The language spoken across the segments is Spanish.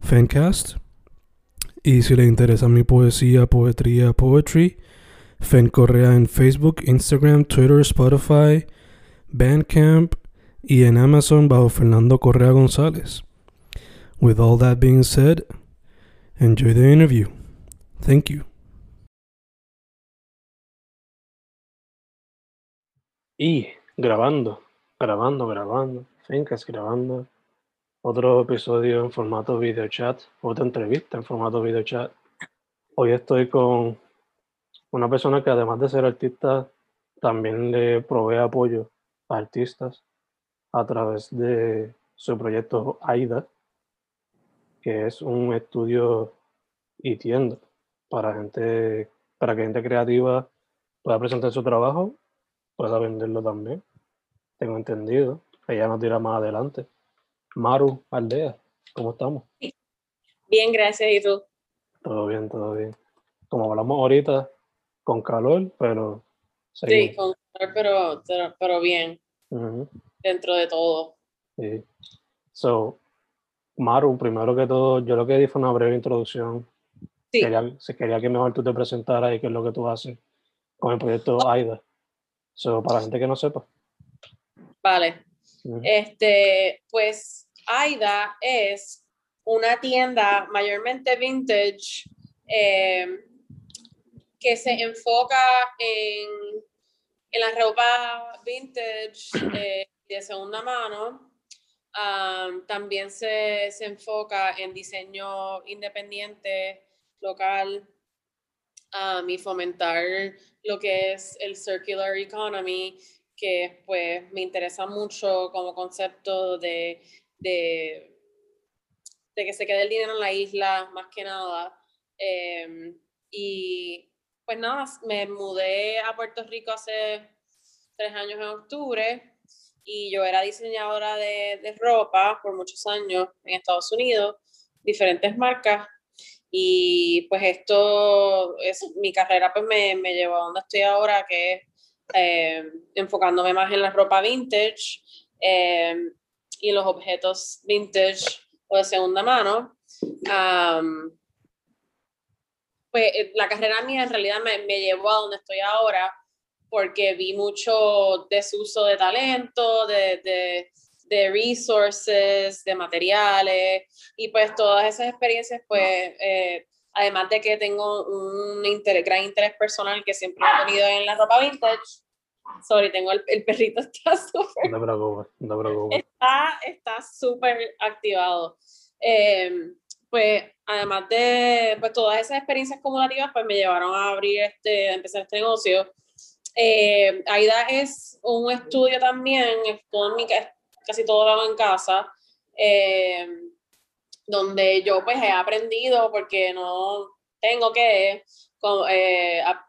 Fancast. Y si le interesa mi poesía, poetría, poetry, Fen Correa en Facebook, Instagram, Twitter, Spotify, Bandcamp y en Amazon bajo Fernando Correa González. With all that being said, enjoy the interview. Thank you. Y grabando, grabando, grabando, Fencast grabando. Otro episodio en formato video chat, otra entrevista en formato video chat. Hoy estoy con una persona que además de ser artista, también le provee apoyo a artistas a través de su proyecto AIDA, que es un estudio y tienda para gente, para que gente creativa pueda presentar su trabajo, pueda venderlo también. Tengo entendido. Ella nos dirá más adelante. Maru Aldea, ¿cómo estamos? Bien, gracias. ¿Y tú? Todo bien, todo bien. Como hablamos ahorita, con calor, pero... Sí, con calor, pero, pero, bien. Dentro de todo. Sí. So, Maru, primero que todo, yo lo que di fue una breve introducción. Sí. Quería, quería que mejor tú te presentaras y qué es lo que tú haces con el proyecto AIDA. So, para la gente que no sepa. Vale. Este, pues AIDA es una tienda mayormente vintage eh, que se enfoca en, en la ropa vintage eh, de segunda mano. También se, se, enfoca en diseño independiente, local, y fomentar lo que es el circular economy, que pues me interesa mucho como concepto de, de, de que se quede el dinero en la isla, más que nada. Em, y pues nada, me mudé a Puerto Rico hace tres años en octubre y yo era diseñadora de, de, ropa por muchos años en Estados Unidos, diferentes marcas. Y pues esto es mi carrera, pues me, me llevó a donde estoy ahora, que es eh, enfocándome más en la ropa vintage eh, y los objetos vintage o de segunda mano. pues eh, la carrera mía en realidad me, me llevó a donde estoy ahora porque vi mucho desuso de talento, de, de, de resources, de materiales, y pues todas esas experiencias, pues, eh, además de que tengo un interés, gran interés personal que siempre he tenido en la ropa vintage, sorry, tengo el, el perrito, está súper... No preocupes, no preocupes. Está súper activado. Em, pues además de pues, todas esas experiencias acumulativas, pues me llevaron a abrir este, a empezar este negocio eh, AIDA es un estudio también, casi todo lo hago en casa, eh, donde yo pues he aprendido porque no tengo que eh, a,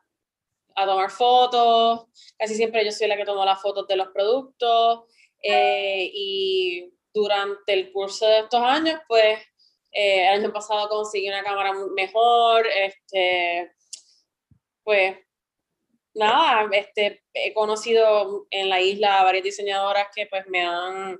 tomar fotos, casi siempre yo soy la que tomo las fotos de los productos eh, y durante el curso de estos años pues el año pasado conseguí una cámara mejor, este, pues nada, este, he conocido en la isla varias diseñadoras que pues me han,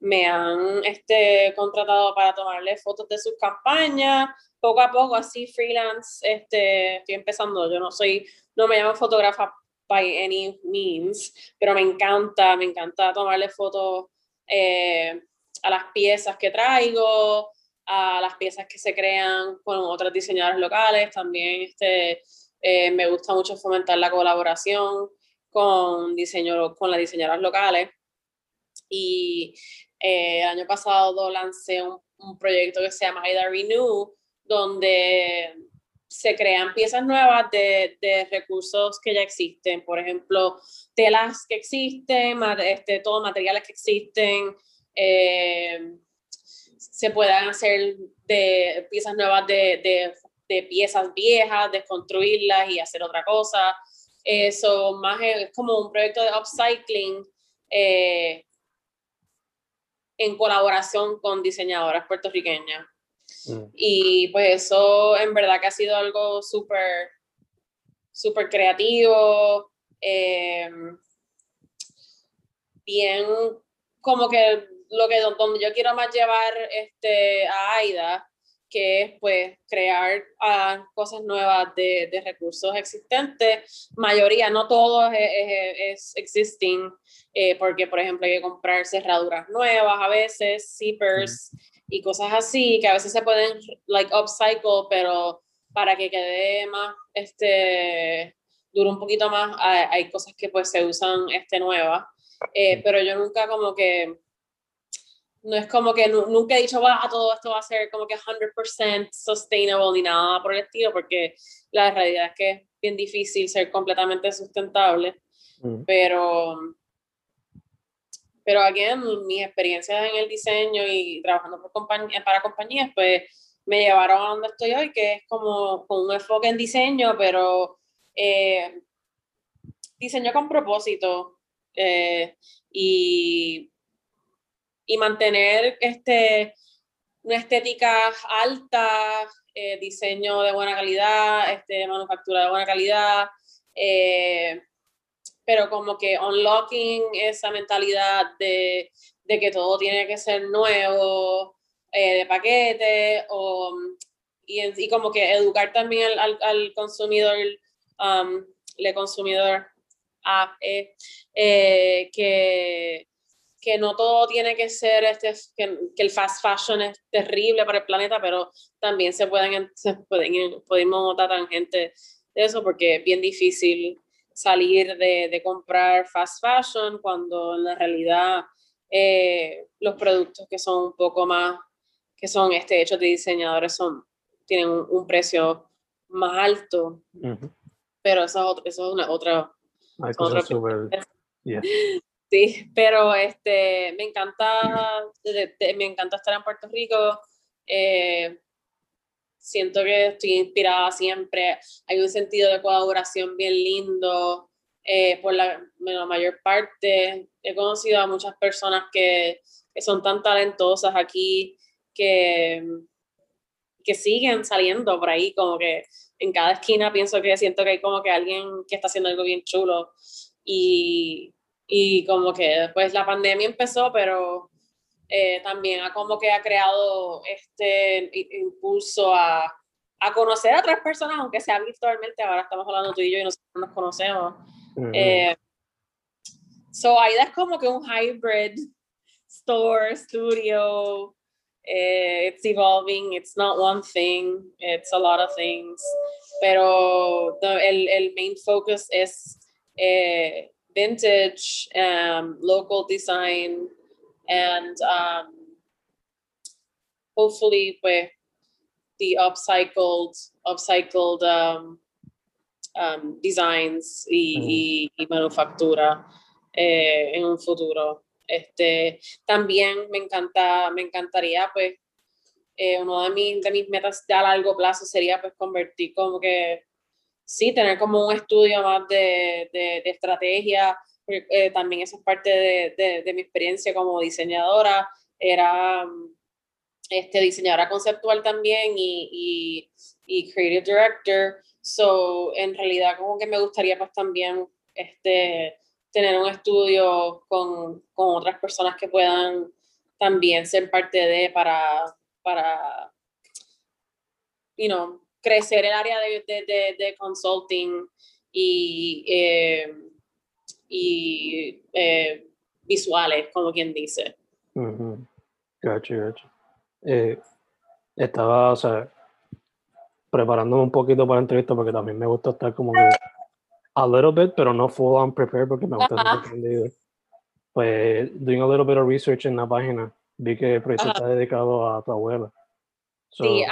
me han este, contratado para tomarle fotos de sus campañas. Poco a poco, así freelance, este, estoy empezando. Yo no soy, no me llamo fotógrafa by any means, pero me encanta, me encanta tomarle fotos eh, a las piezas que traigo, a las piezas que se crean con otros diseñadores locales. También este, eh, me gusta mucho fomentar la colaboración con, diseño, con las diseñadoras locales. Y eh, el año pasado lancé un, un, proyecto que se llama Aida Renew, donde se crean piezas nuevas de, de, recursos que ya existen, por ejemplo, telas que existen, este, todos materiales que existen, eh, se puedan hacer de piezas nuevas de, de, de, piezas viejas, desconstruirlas y hacer otra cosa. Eso más es como un proyecto de upcycling eh, en colaboración con diseñadoras puertorriqueñas. Mm. Y pues eso en verdad que ha sido algo súper, súper creativo, eh, bien como que lo que donde yo quiero más llevar este, a AIDA, que es pues crear uh, cosas nuevas de, de, recursos existentes, mayoría, no todo es, es, es existing, eh, porque por ejemplo hay que comprar cerraduras nuevas a veces, zippers, y cosas así que a veces se pueden like upcycle, pero para que quede más, este, dure un poquito más, hay, cosas que pues se usan este, nuevas, eh, pero yo nunca como que, no es como que nunca he dicho, va, todo esto va a ser como que 100% sustainable ni nada por el estilo, porque la realidad es que es bien difícil ser completamente sustentable, mm. pero pero again, mis experiencias en el diseño y trabajando por compañía, para compañías, pues me llevaron a donde estoy hoy, que es como con un enfoque en diseño, pero eh, diseño con propósito eh, y, y mantener este, una estética alta, eh, diseño de buena calidad, este, manufactura de buena calidad, eh, pero como que unlocking esa mentalidad de, de que todo tiene que ser nuevo, eh, de paquete, o, y, y, como que educar también al, al, consumidor, um, el consumidor a, que, que no todo tiene que ser, este, que, que, el fast fashion es terrible para el planeta, pero también se pueden, se pueden, podemos notar tangente de eso porque es bien difícil salir de, de, comprar fast fashion cuando en la realidad eh, los productos que son un poco más, que son este, hechos de diseñadores son, tienen un, precio más alto. Pero eso, eso, es una otra... otra Sí, pero este, me encanta, me encanta estar en Puerto Rico. Eh, siento que estoy inspirada siempre, hay un sentido de colaboración bien lindo eh, por la, mayor parte. He conocido a muchas personas que, que son tan talentosas aquí que, que siguen saliendo por ahí, como que en cada esquina pienso que siento que hay como que alguien que está haciendo algo bien chulo y, y como que después la pandemia empezó, pero eh, también ha como que ha creado este impulso a, a, conocer a otras personas, aunque sea virtualmente, ahora estamos hablando tú y yo y nosotros nos conocemos. Eh, so AIDA es como que un hybrid store, studio, eh, it's evolving, it's not one thing, it's a lot of things, pero el, el main focus es vintage, um, local design, and um, hopefully with the upcycled upcycled um, um, designs y, y, y manufactura eh, en un futuro. Este, también me encanta, me encantaría pues eh, uno de mis, de mis metas a largo plazo sería pues convertir como que sí, tener como un estudio más de, de, estrategia, eh, también eso es parte de, de, mi experiencia como diseñadora, era este, diseñadora conceptual también y, y, y, creative director, so en realidad como que me gustaría pues también este, tener un estudio con, con otras personas que puedan también ser parte de para, para you know, crecer el área de, de, de consulting y eh, y eh, visuales, como quien dice. Uh -huh. Gotcha, gotcha. Eh, estaba, o sea, preparándome un poquito para la entrevista porque también me gusta estar como que a little bit, pero no full on prepared porque me gusta estar sorprendido. Pues, doing a little bit of research en la página, vi que el proyecto está dedicado a tu abuela. sí,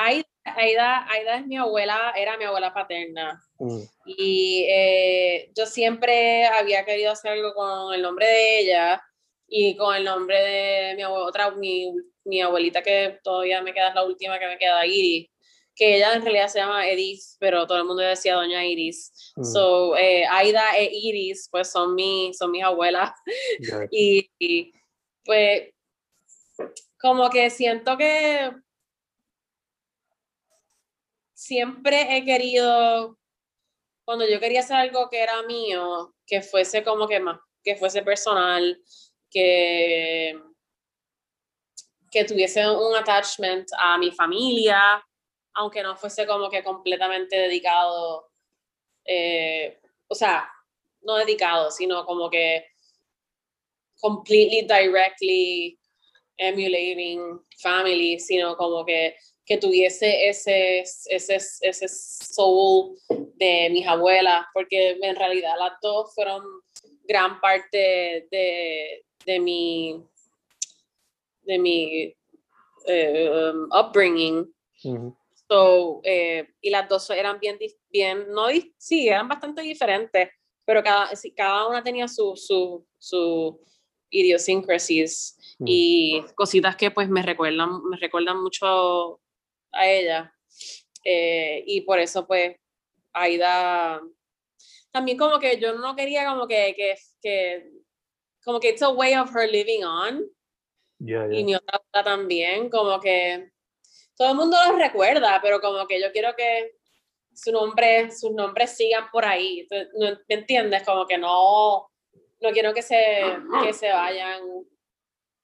Aida, Aida, es mi abuela, era mi abuela paterna. Mm. Y eh, yo siempre había querido hacer algo con el nombre de ella y con el nombre de mi abuela, otra, mi, mi abuelita que todavía me queda, es la última que me queda, Iris que ella en realidad se llama Edith, pero todo el mundo decía Doña Iris. Mm. So, eh, Aida e Iris, pues son, mi, son mis abuelas. y, pues, como que siento que siempre he querido, cuando yo quería hacer algo que era mío, que fuese como que más, que fuese personal, que, que tuviese un attachment a mi familia, aunque no fuese como que completamente dedicado, eh, o sea, no dedicado, sino como que completely directly emulating family, sino como que, que tuviese ese, ese, ese soul de mis abuelas, porque en realidad las dos fueron gran parte de, de mi, de mi eh, um, upbringing. So, eh, y las dos eran bien, bien no, sí, eran bastante diferentes, pero cada, cada una tenía su, su, su idiosyncrasies mm. y cositas que pues me recuerdan, me recuerdan mucho a ella. Eh, y por eso pues Aida, también como que yo no quería como que, que, que como que it's a way of her living on. Y mi otra también, como que todo el mundo los recuerda, pero como que yo quiero que su nombre, sus nombres sigan por ahí. ¿Me entiendes? Como que no, no quiero que se, que se vayan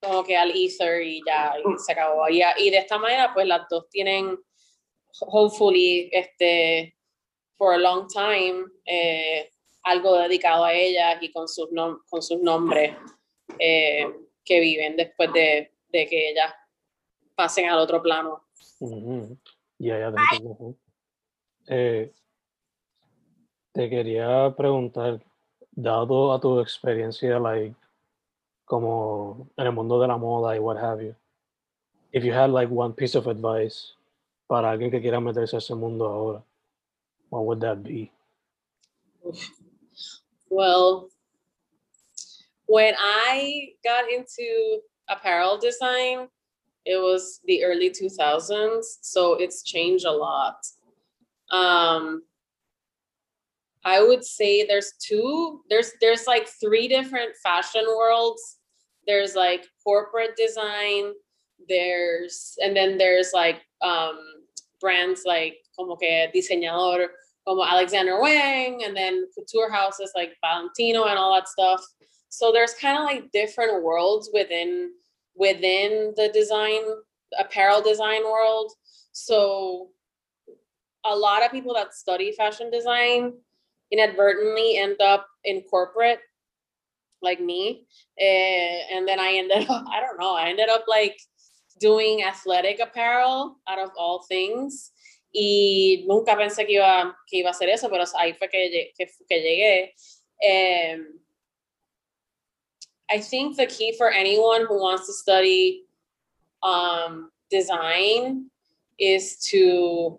como que al ether y ya se acabó. Y, y, de esta manera, pues las dos tienen, hopefully, este, for a long time, eh, algo dedicado a ellas y con sus, con sus nombres eh, que viven después de, de que ellas pasen al otro plano. Ya, ya te eh, te quería preguntar, dado a tu experiencia, like, como en el mundo de la moda y what have you, if you had like one piece of advice para alguien que quiera meterse a ese mundo ahora, what would that be? Well, when I got into apparel design, it was the early 2000s so it's changed a lot. Um i would say there's two there's there's like three different fashion worlds there's like corporate design there's and then there's like um brands like como que diseñador como Alexander Wang and then couture houses like Valentino and all that stuff so there's kind of like different worlds within within the design apparel design world. So a lot of people that study fashion design inadvertently end up in corporate like me. Uh, and then I ended up, I don't know, I ended up like doing athletic apparel out of all things. Y nunca pensé que iba, que iba a hacer eso, pero ahí fue que, que, que llegué. Um, I think the key for anyone who wants to study um, design is to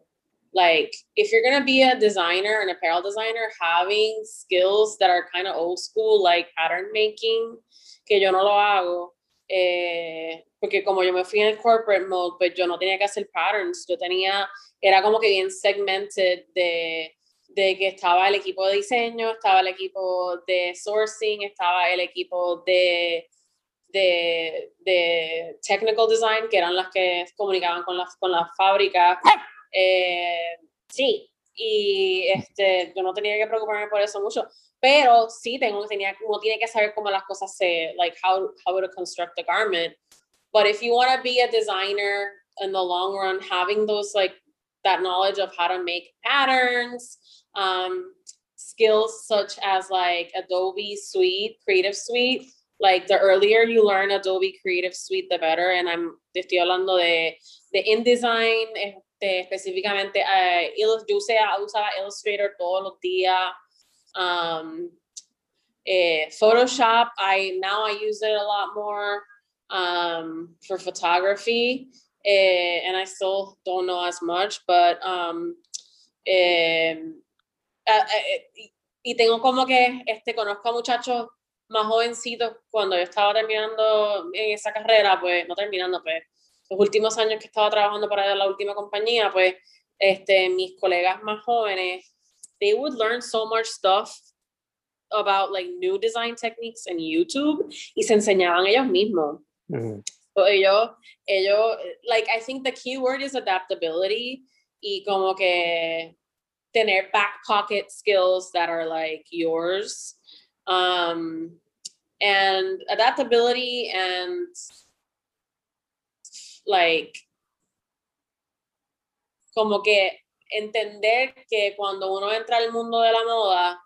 like if you're gonna be a designer an apparel designer having skills that are kind of old school like pattern making que yo no lo hago eh, porque como yo me fui en el corporate mode pues yo no tenía que hacer patterns yo tenía era como que bien segmented de de que estaba el equipo de diseño, estaba el equipo de sourcing, estaba el equipo de, de, de technical design, que eran las que comunicaban con las, con las fábricas. Eh, sí, y este, yo no tenía que preocuparme por eso mucho, pero sí tengo, tenía, uno tiene que saber cómo las cosas se, like how, how to construct a garment. But if you want to be a designer in the long run, having those like that knowledge of how to make patterns, um, skills such as like Adobe Suite, Creative Suite. Like the earlier you learn Adobe Creative Suite, the better. And I'm estoy hablando de de InDesign, este, específicamente, uh, yo usaba Illustrator todos los días. Um, eh, Photoshop, I now I use it a lot more um, for photography, eh, and I still don't know as much, but um, eh, y tengo como que este conozco a muchachos más jovencitos cuando yo estaba terminando en esa carrera, pues no terminando, pues los últimos años que estaba trabajando para la última compañía, pues este, mis colegas más jóvenes, they would learn so much stuff about like new design techniques en YouTube y se enseñaban ellos mismos. so, ellos, ellos, like I think the key word is adaptability y como que tener back pocket skills that are like yours. Um, and adaptability and like como que entender que cuando uno entra al mundo de la moda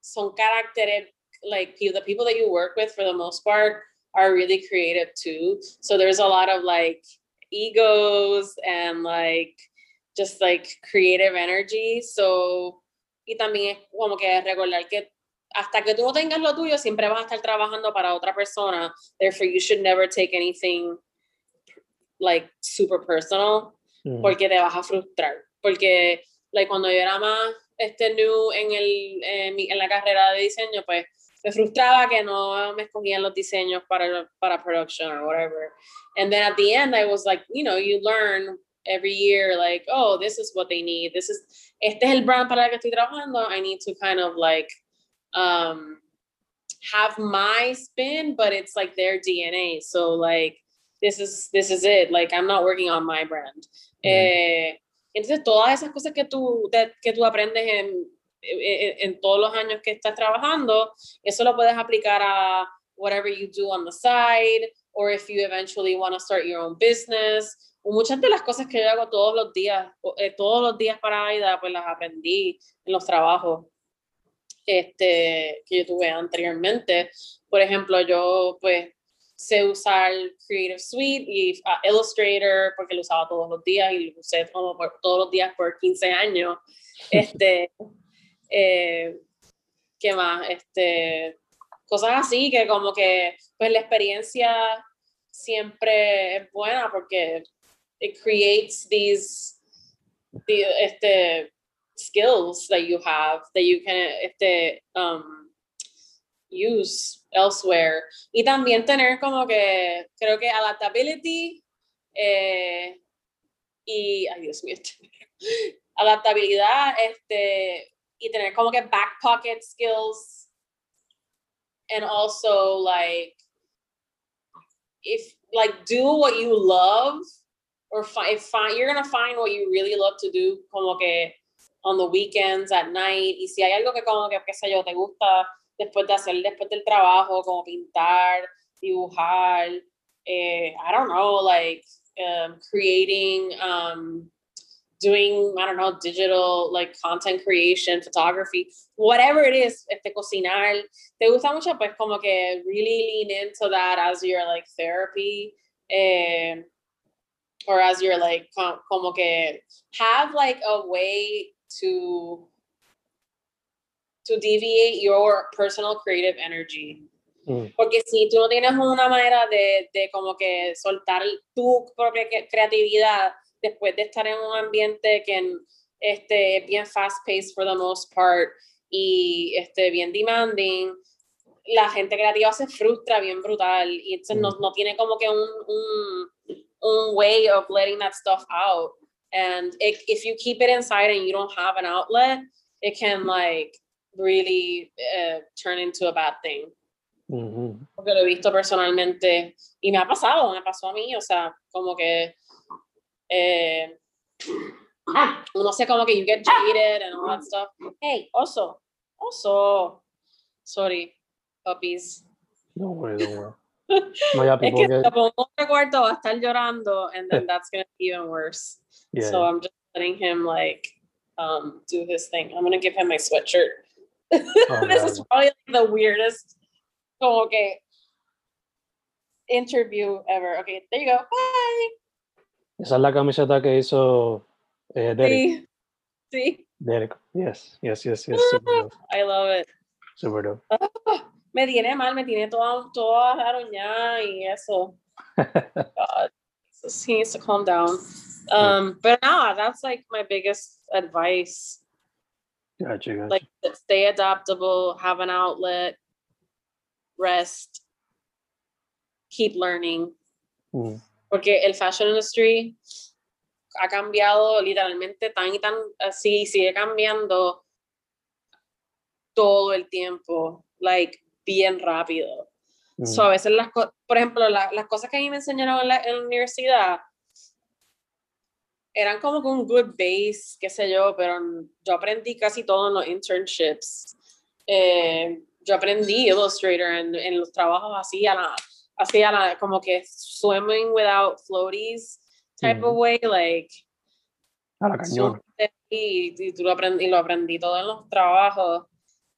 son caracteres like the people that you work with for the most part are really creative too so there's a lot of like egos and like just like creative energy so y también es como que recordar que hasta que tú no tengas lo tuyo, siempre vas a estar trabajando para otra persona. Therefore, you should never take anything like super personal, mm. porque te vas a frustrar. Porque like, cuando yo era más este new en, el, en, en, la carrera de diseño, pues me frustraba que no me escogían los diseños para, para production or whatever. And then at the end, I was like, you know, you learn every year, like, oh, this is what they need. This is, este es el brand para el que estoy trabajando. I need to kind of like um, have my spin, but it's like their DNA. So like this is this is it. Like I'm not working on my brand. Mm. Eh, entonces todas esas cosas que tú que tú aprendes en, en, en todos los años que estás trabajando, eso lo puedes aplicar a whatever you do on the side, or if you eventually want to start your own business. Muchas de las cosas que yo hago todos los días, eh, todos los días para Aida, pues las aprendí en los trabajos este, que yo tuve anteriormente. Por ejemplo, yo pues sé usar Creative Suite y uh, Illustrator porque lo usaba todos los días y lo usé como por, todos los días por 15 años. Este, eh, ¿Qué más? Este, cosas así que como que pues la experiencia siempre es buena porque it creates these, este, skills that you have that you can este, um, use elsewhere. Y también tener como que, creo que adaptability eh, y, ay Dios mío, adaptabilidad este, y tener como que back pocket skills and also like if like do what you love or find, find you're gonna find what you really love to do como que on the weekends, at night, y si hay algo que como que, qué sé yo, te gusta después de hacer, después del trabajo, como pintar, dibujar, eh, I don't know, like um, creating, um, doing, I don't know, digital, like content creation, photography, whatever it is, este, cocinar, te gusta mucho, pues como que really lean into that as your like therapy, eh, or as your like, como que have like a way to to deviate your personal creative energy. Mm. Porque si tú no tienes una manera de, de como que soltar tu propia creatividad después de estar en un ambiente que este, es bien fast-paced for the most part y este, bien demanding, la gente creativa se frustra bien brutal y entonces no, mm. no, tiene como que un, un, un way of letting that stuff out. and it, if you keep it inside and you don't have an outlet it can like really uh, turn into a bad thing mm-hmm. porque lo he visto personalmente y me ha pasado me pasó a mí o sea como que eh, uno sé como que you get jaded and all that stuff hey also also sorry puppies no way no way no, ya, es que get... un cuarto va a estar llorando and then that's gonna be even worse yeah. So I'm just letting him like um, do his thing. I'm gonna give him my sweatshirt. Oh, this is probably the weirdest. Oh, okay. Interview ever. Okay, there you go. Bye. Esa es la camiseta que hizo eh, Derek. Sí, sí. Derek, yes, yes, yes, yes. I love it. Super dope. Ah, me tiene mal, me tiene toda, toda aruñada y eso. God. He needs to calm down. Um, but now that's like my biggest advice. Gotcha, gotcha. Like stay adaptable, have an outlet, rest, keep learning. Mm. Porque el fashion industry ha cambiado literalmente tan y tan así, sigue cambiando todo el tiempo, like bien rápido. Mm. So, a veces las cosas, por ejemplo, la- las cosas que a mí me enseñaron en la, en la universidad eran como que un good base, qué sé yo, pero yo aprendí casi todo en los internships. Eh, yo aprendí Illustrator en, en los trabajos así, a la, así a la, como que swimming without floaties type of Ujú. way, like A la cañón. y, y tú lo aprendí, y lo aprendí todo en los trabajos.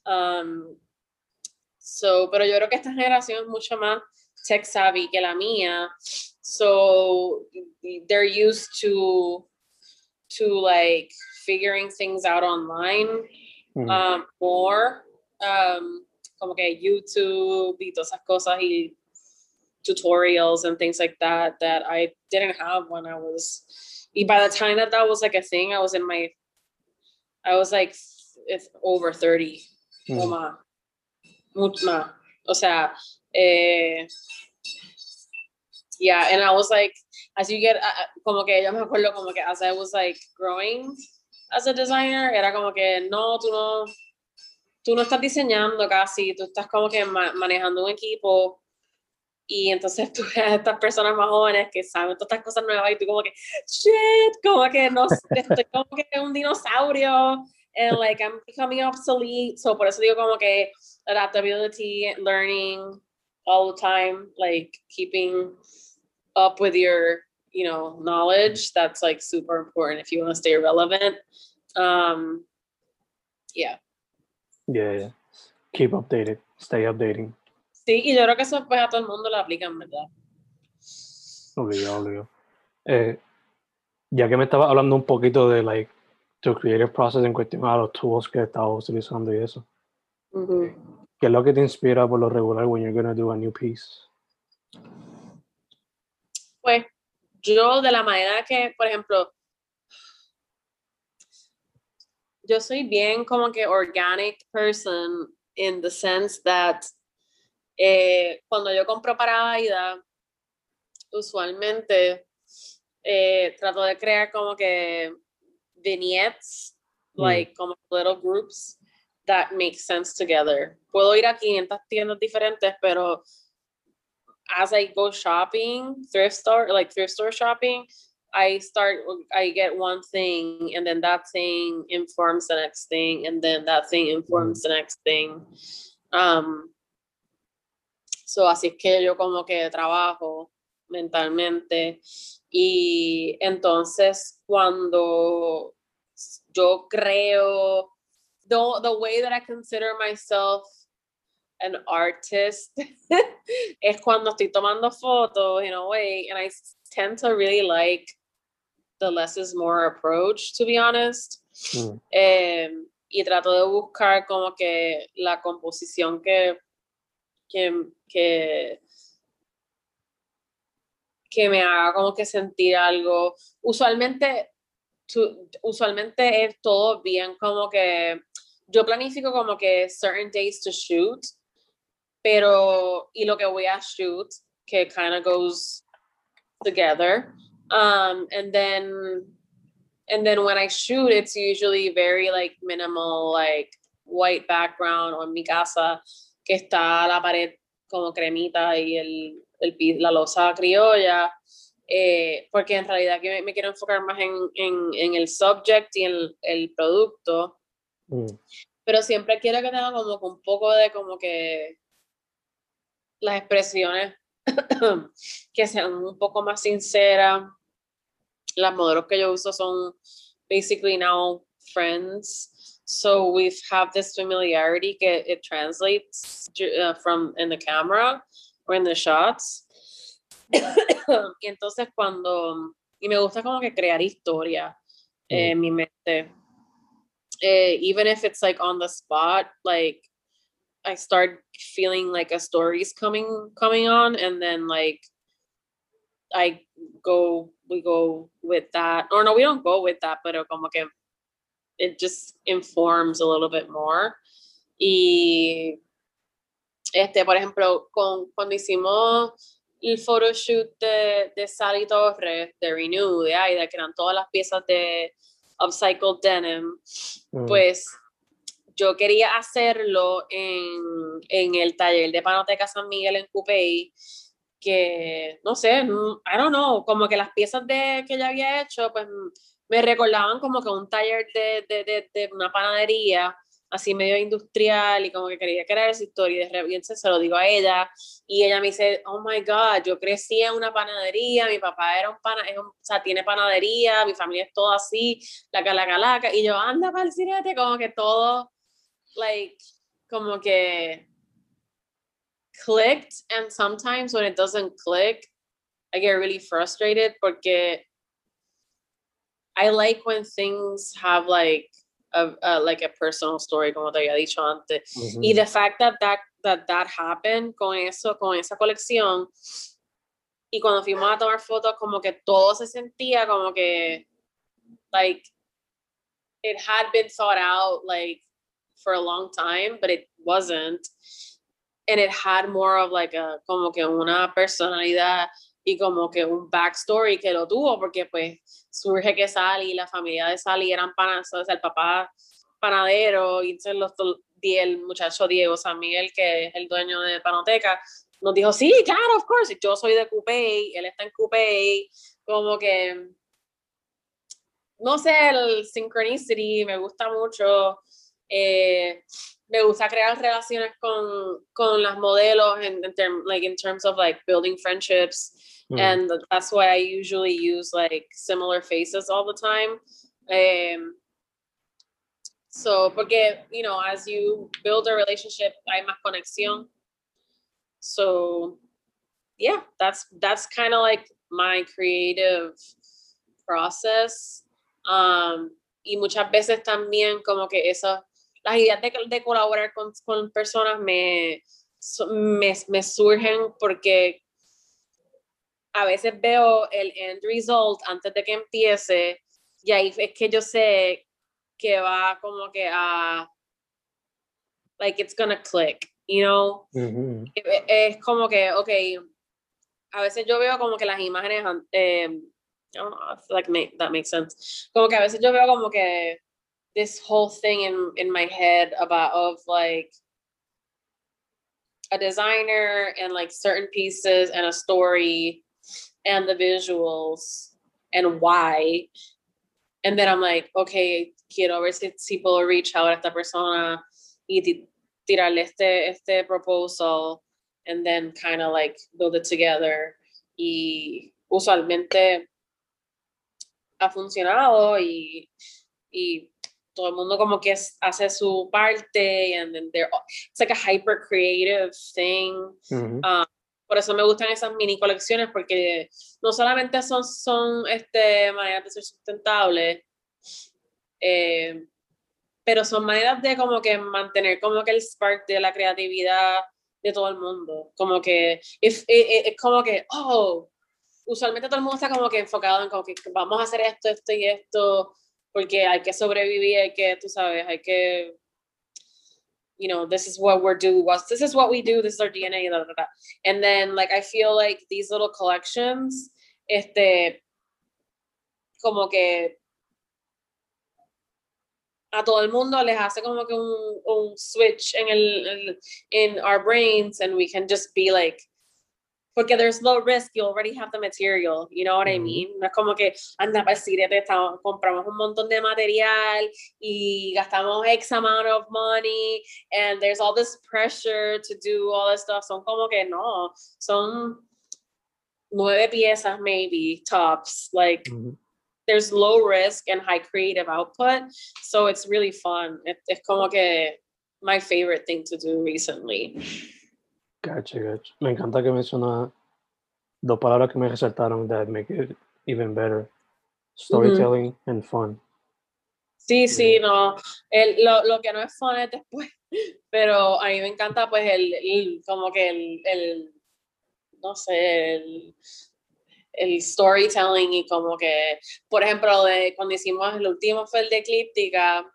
Um, so, pero yo creo que esta generación es mucho más tech savvy que la mía. So they're used to to like figuring things out online Mm. um, more. Um, como que YouTube y todas esas cosas y tutorials and things like that that I didn't have when I was. By the time that that was like a thing, I was in my, I was like, it's over 30. Mm. más. Mucho. O sea, eh, yeah, and I was like, as you get, uh, uh, como que yo me acuerdo como que as I was like growing as a designer, era como que no, tú no, tú no estás diseñando casi, tú estás como que ma- manejando un equipo. Y entonces tú ves a estas personas más jóvenes que saben todas estas cosas nuevas y tú como que, shit, como que no, estoy como que un dinosaurio. And like I'm becoming obsolete, so por eso digo como que adaptability, learning all the time, like keeping up with your, you know, knowledge, that's like super important if you want to stay relevant. Um, yeah. Yeah, yeah. Keep updated. Stay updating. Sí, y yo creo que eso pues a todo el mundo lo aplican, ¿verdad? Obligado, obligado. Eh, ya que me estaba hablando un poquito de like tu creative process en cuestión a los tools que estabas utilizando y eso. Ujú. ¿Qué es lo que te inspira por lo regular when you're gonna do a new piece? Pues yo de la manera que, por ejemplo, yo soy bien como que organic person in the sense that eh, cuando yo compro para Aida, usualmente eh, trato de crear como que vignettes, Mm. like como little groups that make sense together. Puedo ir a 500 tiendas diferentes, pero as I go shopping, thrift store, like thrift store shopping, I start, I get one thing, and then that thing informs the next thing, and then that thing informs the next thing. Um, so así es que yo como que trabajo mentalmente. Y entonces cuando yo creo, the, the way that I consider myself an artist es cuando estoy tomando fotos in a way, and I tend to really like the less is more approach, to be honest. Mm. Em, y trato de buscar como que la composición que, que, que, que me haga como que sentir algo. Usualmente, usualmente es todo bien como que yo planifico como que certain days to shoot, pero y lo que voy a shoot que kind of goes together. Um, and then and then when I shoot, it's usually very like minimal, like white background o en mi casa que está la pared como cremita y el, el la losa criolla, eh, porque en realidad que me, me quiero enfocar más en, en, en el subject y en el, el producto, Mm. pero siempre quiero que tenga como que un poco de como que las expresiones que sean un poco más sinceras. Las modelos que yo uso son basically now friends. So we've have this familiarity que it translates uh, from in the camera or in the shots. y entonces cuando y me gusta como que crear historia en mi mente. Eh, even if it's like on the spot, like I start feeling like a story's coming coming on, and then like I go, we go with that, or no, we don't go with that, pero como que it just informs a little bit more. Y este, por ejemplo, con, cuando hicimos el photoshoot de, de Sally Torres, de Renew, de Aida, que eran todas las piezas de Upcycled Denim, mm. pues yo quería hacerlo en, en, el taller de Panoteca San Miguel en Cupey, que no sé, I don't know, como que las piezas de, que ella había hecho, pues me recordaban como que un taller de, de, de, de una panadería así medio industrial y como que quería crear esa historia y de repente se lo digo a ella y ella me dice, oh my god, yo crecí en una panadería, mi papá era un pana, o sea, tiene panadería, mi familia es todo así, la calaca y yo, anda para el cine, como que todo, like, como que clicked and sometimes when it doesn't click, I get really frustrated porque I like when things have like a, uh, like a personal story, como te había dicho antes. Y the fact that that, that that happened con eso, con esa colección, y cuando fuimos a tomar fotos, como que todo se sentía como que, like, it had been thought out, like, for a long time, but it wasn't. And it had more of like a, como que una personalidad y como que un backstory que lo tuvo, porque pues surge que Sally, la familia de Sally eran panas, o sea, el papá panadero, y los, el muchacho Diego San Miguel, que es el dueño de Panoteca, nos dijo, sí, claro, of course, yo soy de Coupey, él está en Coupey, como que, no sé, el synchronicity me gusta mucho, eh, me gusta crear relaciones con, con las modelos en, en, like, in terms of like building friendships, Mm. And that's why I usually use like similar faces all the time. Um, so, porque, you know, as you build a relationship, hay más conexión. So, yeah, that's that's kind of like my creative process. Um, y muchas veces también como que eso, las ideas de, de colaborar con, con personas me, me, me surgen porque a veces veo el end result antes de que empiece y ahí es que yo sé que va como que a like it's gonna click, you know? Es como que, ok, a veces yo veo como que las imágenes, eh, I don't know, I feel like make, that makes sense. Como que a veces yo veo como que this whole thing in, in my head about of like a designer and like certain pieces and a story and the visuals and why. And then I'm like, okay, quiero ver si, si puedo reach out a esta persona y tirarle este, este proposal and then kind of like build it together. Y usualmente ha funcionado y, y todo el mundo como que hace su parte and then they're, it's like a hyper creative thing. Mm-hmm. Um, por eso me gustan esas mini colecciones, porque no solamente son, son este, maneras de ser sustentables, eh, pero son maneras de como que mantener como que el spark de la creatividad de todo el mundo. Como que es, como que, oh, usualmente todo el mundo está como que enfocado en como que vamos a hacer esto, esto y esto, porque hay que sobrevivir, hay que, tú sabes, hay que you know, this is what we're do was this is what we do, this is our DNA, blah, blah, blah. and then like I feel like these little collections, este, como que a todo el mundo les hace como que un, un switch en el, in our brains and we can just be like porque there's low risk, you already have the material, you know what I mean? No es como que anda para el compramos un montón de material y gastamos X amount of money and there's all this pressure to do all this stuff. Son como que no, son nueve piezas maybe, tops, like mm-hmm. there's low risk and high creative output. So it's really fun. It, es como que my favorite thing to do recently. Gotcha, gotcha. Me encanta que mencionas dos palabras que me resaltaron, that make it even better. Storytelling and fun. Sí, sí, no. El, lo, lo, que no es fun es después. Pero a mí me encanta, pues, el, el como que el, el, no sé, el, el storytelling y como que, por ejemplo, de, cuando hicimos el último fue el de Eclíptica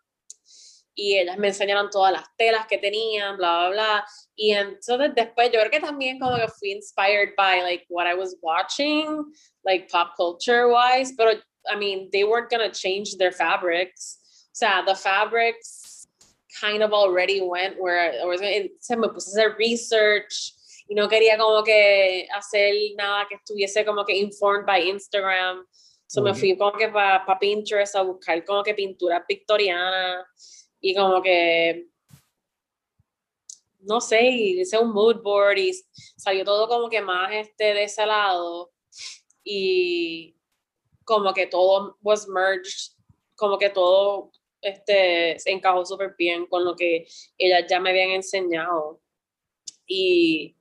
y ellas me enseñaron todas las telas que tenían, bla, bla, bla. Y entonces después yo creo que también como que fui inspired by like what I was watching, like pop culture wise, pero I mean, they weren't gonna change their fabrics. O sea, the fabrics kind of already went where I was, se me puse a hacer research y no quería como que hacer nada que estuviese como que informed by Instagram. So me fui como que para pa Pinterest a buscar como que pinturas victorianas y como que no sé, hice un mood board y salió todo como que más este de ese lado y como que todo was merged, como que todo este se encajó súper bien con lo que ellas ya me habían enseñado y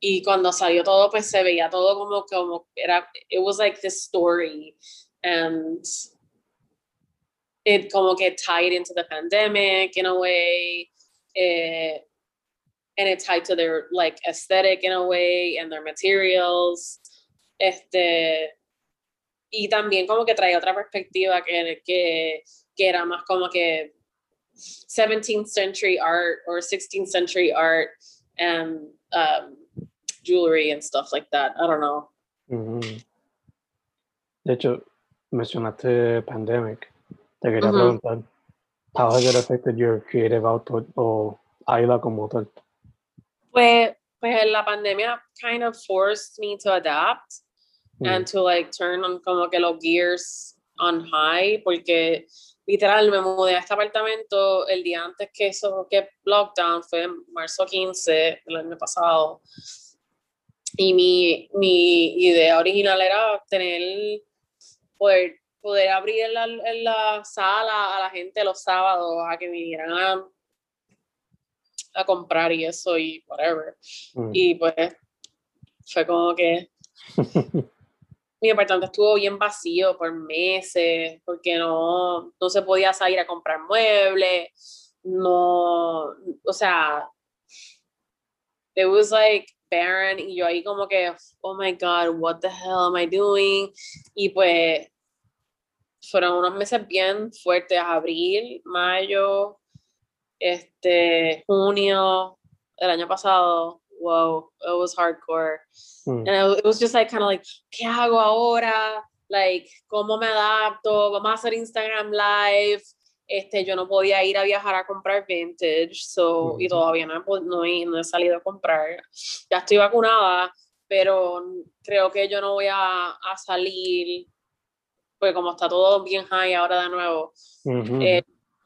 y cuando salió todo pues se veía todo como como era it was like this story and it como que tied into the pandemic in a way eh, and it tied to their like aesthetic in a way and their materials este y también como que traía otra perspectiva que, que, que era más como que 17th century art or 16th century art and um, jewelry and stuff like that. I don't know. Mm -hmm. De hecho, mencionaste pandemic. Te quería mm -hmm. preguntar, how has it affected your creative output o Aida como tal? Pues, pues la pandemia kind of forced me to adapt mm. and to like turn on como que los gears on high porque literal me mudé a este apartamento el día antes que eso que lockdown fue en marzo 15 del año pasado y mi, mi idea original era tener poder poder abrir en la, en la, sala a la gente los sábados a que vinieran a, a comprar y eso y whatever. Mm. Y pues fue como que mi apartamento estuvo bien vacío por meses porque no, no se podía salir a comprar muebles, no, o sea, it was like barren y yo ahí como que, oh my god, what the hell am I doing? Y pues fueron unos meses bien fuertes, abril, mayo, este, junio el año pasado, wow, it was hardcore. Mm. And it was just like kind of like, ¿qué hago ahora? Like, ¿cómo me adapto? Vamos a hacer Instagram Live. Este, yo no podía ir a viajar a comprar vintage, so, y todavía no, no, he, no he salido a comprar. Ya estoy vacunada, pero creo que yo no voy a, a salir, pues como está todo bien high ahora de nuevo, eh,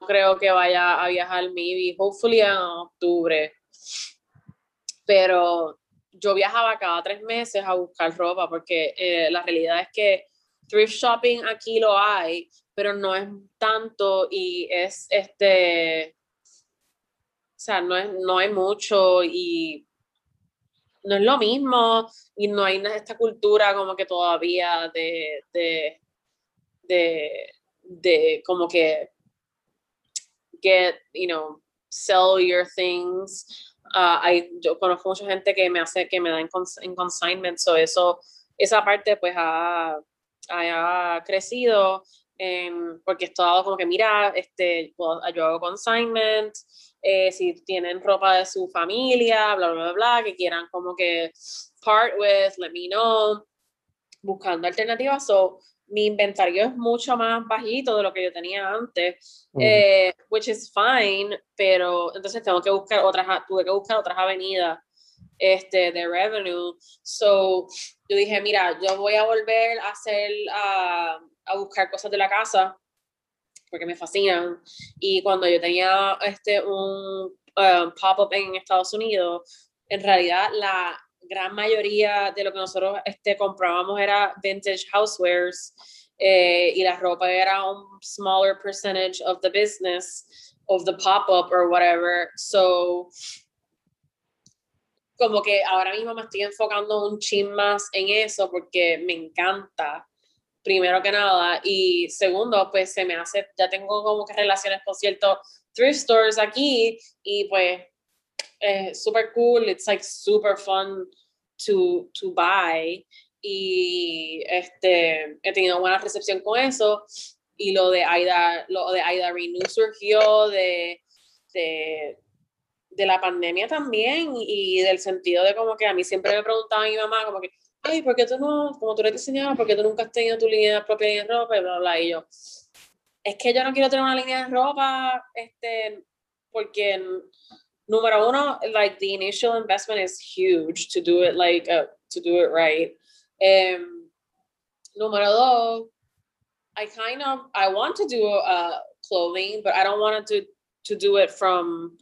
creo que vaya a viajar maybe, hopefully en octubre. Pero yo viajaba cada tres meses a buscar ropa porque eh, la realidad es que thrift shopping aquí lo hay, pero no es tanto y es este, o sea, no, es, no hay mucho y no es lo mismo y no hay esta cultura como que todavía de, de, de, de como que get, you know, sell your things. Uh, yo conozco mucha gente que me hace, que me da en, en consignment, so eso, esa parte pues ha, ha crecido porque es todo como que, mira, este, yo hago consignment, eh, si tienen ropa de su familia, bla, bla, bla, que quieran como que part with, let me know, buscando alternativas. So, mi inventario es mucho más bajito de lo que yo tenía antes, eh, which is fine, pero entonces tengo que buscar otras, tuve que buscar otras avenidas este, de revenue. So, yo dije, mira, yo voy a volver a hacer, a, a buscar cosas de la casa, porque me fascinan. Y cuando yo tenía este, un um, pop-up en Estados Unidos, en realidad la gran mayoría de lo que nosotros este, comprábamos era vintage housewares eh, y la ropa era un smaller percentage of the business of the pop-up or whatever. So, como que ahora mismo me estoy enfocando un chin más en eso porque me encanta primero que nada. Y segundo, pues se me hace, ya tengo como que relaciones con ciertos thrift stores aquí y pues es super cool, it's like super fun to, to buy. Y este, he tenido buena recepción con eso. Y lo de Aida, lo de Aida Renew surgió de, de, de la pandemia también y del sentido de como que a mí siempre me preguntaba mi mamá como que ay, ¿por qué tú no, como tú eres diseñadora, por qué tú nunca has tenido tu línea propia de ropa? Y bla, bla, y yo, es que yo no quiero tener una línea de ropa, este, porque, número uno, like, the initial investment is huge to do it, like, uh, to do it right. Um, número dos, I kind of, I want to do uh, clothing, but I don't want to, to do it from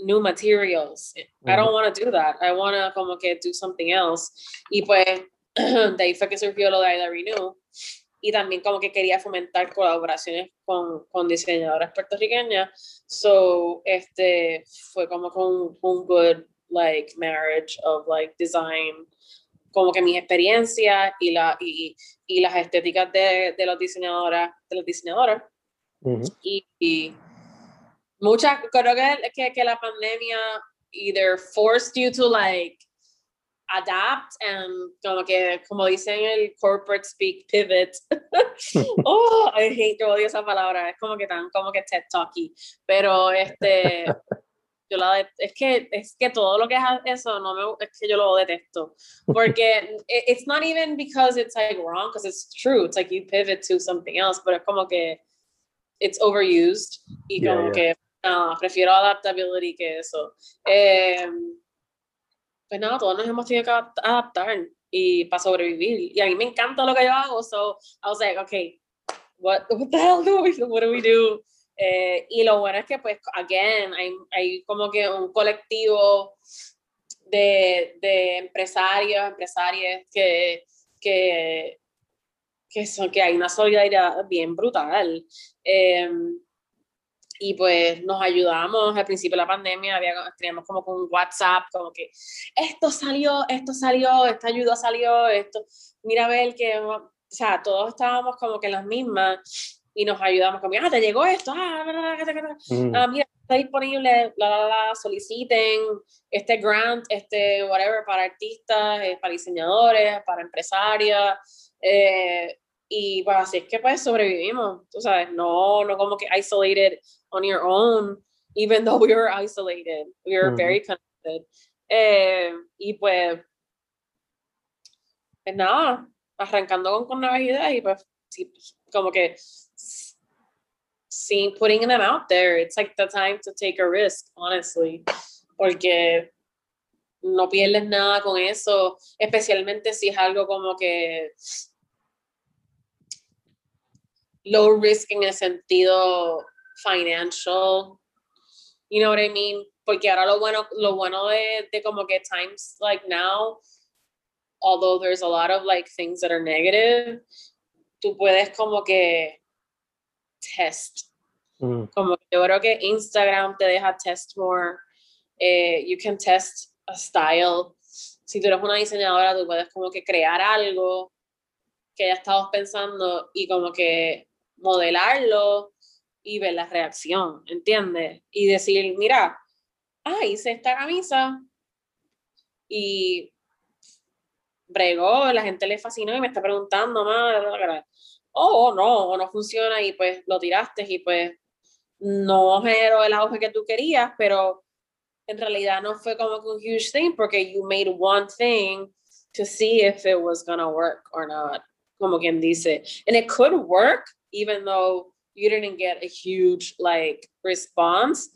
new materials. I don't want to do that. I want to como que do something else. Y pues de ahí fue que surgió lo de Renew. Y también como que quería fomentar colaboraciones con, con diseñadoras puertorriqueñas. So, este fue como con un good like marriage of like design como que mis experiencias y, la, y, y las estéticas de, de los diseñadoras de los diseñadores y, y muchas, creo que, que, que la pandemia either forced you to like adapt and como que, como dicen el corporate speak, pivot. oh, I hate, yo odio esa palabra, es como que tan, como que TED Talky, pero este, yo la, es que, es que todo lo que es eso, no me, es que yo lo detesto, porque it's not even because it's like wrong, because it's true, it's like you pivot to something else, pero es como que it's overused y como yeah, yeah. que no, prefiero adaptability que eso. Eh, pues nada, todos nos hemos tenido que adaptar y para sobrevivir. Y a mí me encanta lo que yo hago, so I was like, okay, what, what the hell do we, what do, we do? Eh, y lo bueno es que, pues, again, hay, hay como que un colectivo de, de empresarios, empresarias que, que, que, son, que hay una solidaridad bien brutal. Eh, y pues nos ayudamos al principio de la pandemia, había, teníamos como con WhatsApp, como que esto salió, esto salió, esta ayuda salió, esto, mira a ver que, o sea, todos estábamos como que en las mismas y nos ayudamos, como, ah, te llegó esto, ah, mm. ah mira, está disponible, la, la, la, soliciten este grant, este whatever, para artistas, eh, para diseñadores, para empresarias, eh, y pues así es que pues sobrevivimos, tú sabes, no, no como que isolated on your own, even though we were isolated. We were very connected. Eh, y pues, pues nada, arrancando con, con nuevas ideas y pues, sí, como que seeing, putting them out there, it's like the time to take a risk, honestly, porque no pierdes nada con eso, especialmente si es algo como que low risk en el sentido financial, you know what I mean? Porque ahora lo bueno, lo bueno de, de como que times like now, although there's a lot of like things that are negative, tú puedes como que test. Mm. Como que yo creo que Instagram te deja test more. Eh, you can test a style. Si tú eres una diseñadora, tú puedes como que crear algo que ya estabas pensando y como que modelarlo y ver la reacción, ¿entiendes? Y decir, mira, ah, hice esta camisa y bregó, la gente le fascinó y me está preguntando, más, oh, no, o no funciona y pues lo tiraste y pues no generó el auge que tú querías, pero en realidad no fue como un huge thing porque you made one thing to see if it was gonna work or not, como quien dice. And it could work even though you didn't get a huge like response,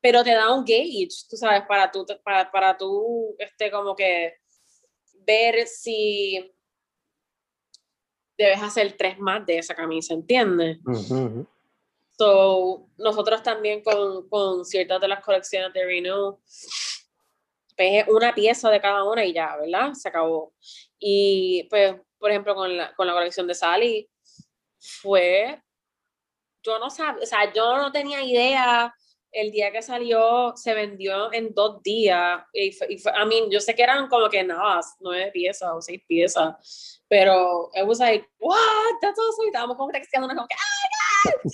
pero te da un gauge, tú sabes, para tú, para, para tú, este, como que ver si debes hacer tres más de esa camisa, ¿entiendes? So, nosotros también con, con, ciertas de las colecciones de Renew, pues una pieza de cada una y ya, ¿verdad? Se acabó. Y pues, por ejemplo, con la, con la colección de Sally, fue yo no sabía, o sea, yo no tenía idea el día que salió se vendió en dos días. Y, y I mean, yo sé que eran como que nada, nueve piezas o seis piezas, pero it was like, what? That's awesome. Y estábamos como texteando, como que, ¡ay, oh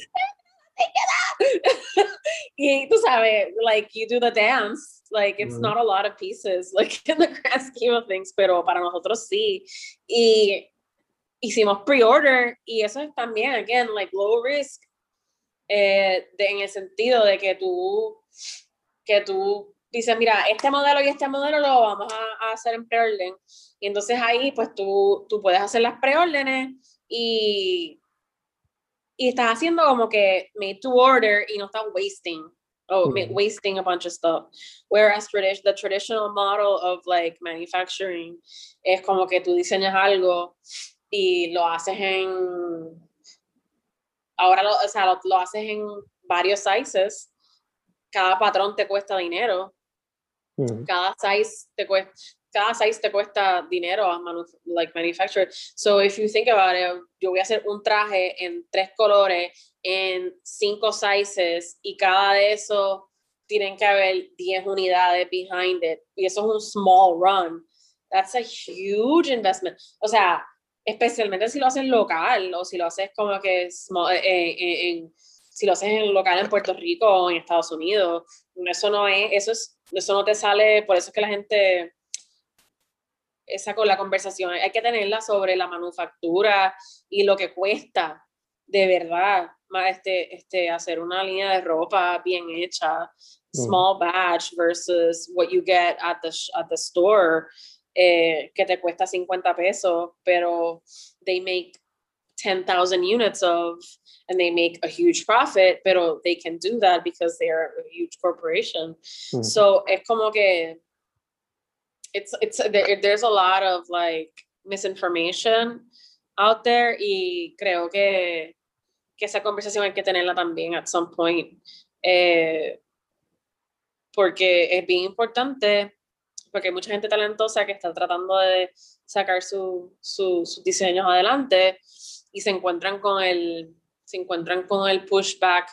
y tú sabes, like, you do the dance, like, it's mm. not a lot of pieces, like, in the grand scheme of things, pero para nosotros sí. Y hicimos pre-order, y eso es también, again, like, low risk, eh, de, en el sentido de que tú, que tú dices, mira, este modelo y este modelo lo vamos a, a hacer en preorden. Y entonces ahí, pues tú, tú puedes hacer las preórdenes y, y estás haciendo como que made to order y no estás wasting. Oh, mm. wasting a bunch of stuff. Whereas tradi the traditional model of like manufacturing es como que tú diseñas algo y lo haces en ahora lo, o sea, lo, haces en varios sizes, cada patrón te cuesta dinero, cada size te cuesta, cada size te cuesta dinero a like manufacture. So if you think about it, yo voy a hacer un traje en tres colores, en cinco sizes, y cada de esos tienen que haber 10 unidades behind it. Y eso es un small run. That's a huge investment. O sea, especialmente si lo haces local o si lo haces como que eh, eh, en, si lo haces en local en Puerto Rico o en Estados Unidos, eso no es, eso es, eso no te sale, por eso es que la gente esa con la conversación hay que tenerla sobre la manufactura y lo que cuesta de verdad este, este, hacer una línea de ropa bien hecha, small batch versus what you get at the, at the store eh, que te cuesta 50 pesos, pero they make 10,000 units of, and they make a huge profit, pero they can do that because they're a huge corporation. Mm. So es como que it's it's there, there's a lot of like misinformation out there y creo que, que esa conversación hay que tenerla también at some point. Eh, porque es bien importante porque hay mucha gente talentosa que está tratando de sacar su, sus diseños adelante y se encuentran con el, se encuentran con el pushback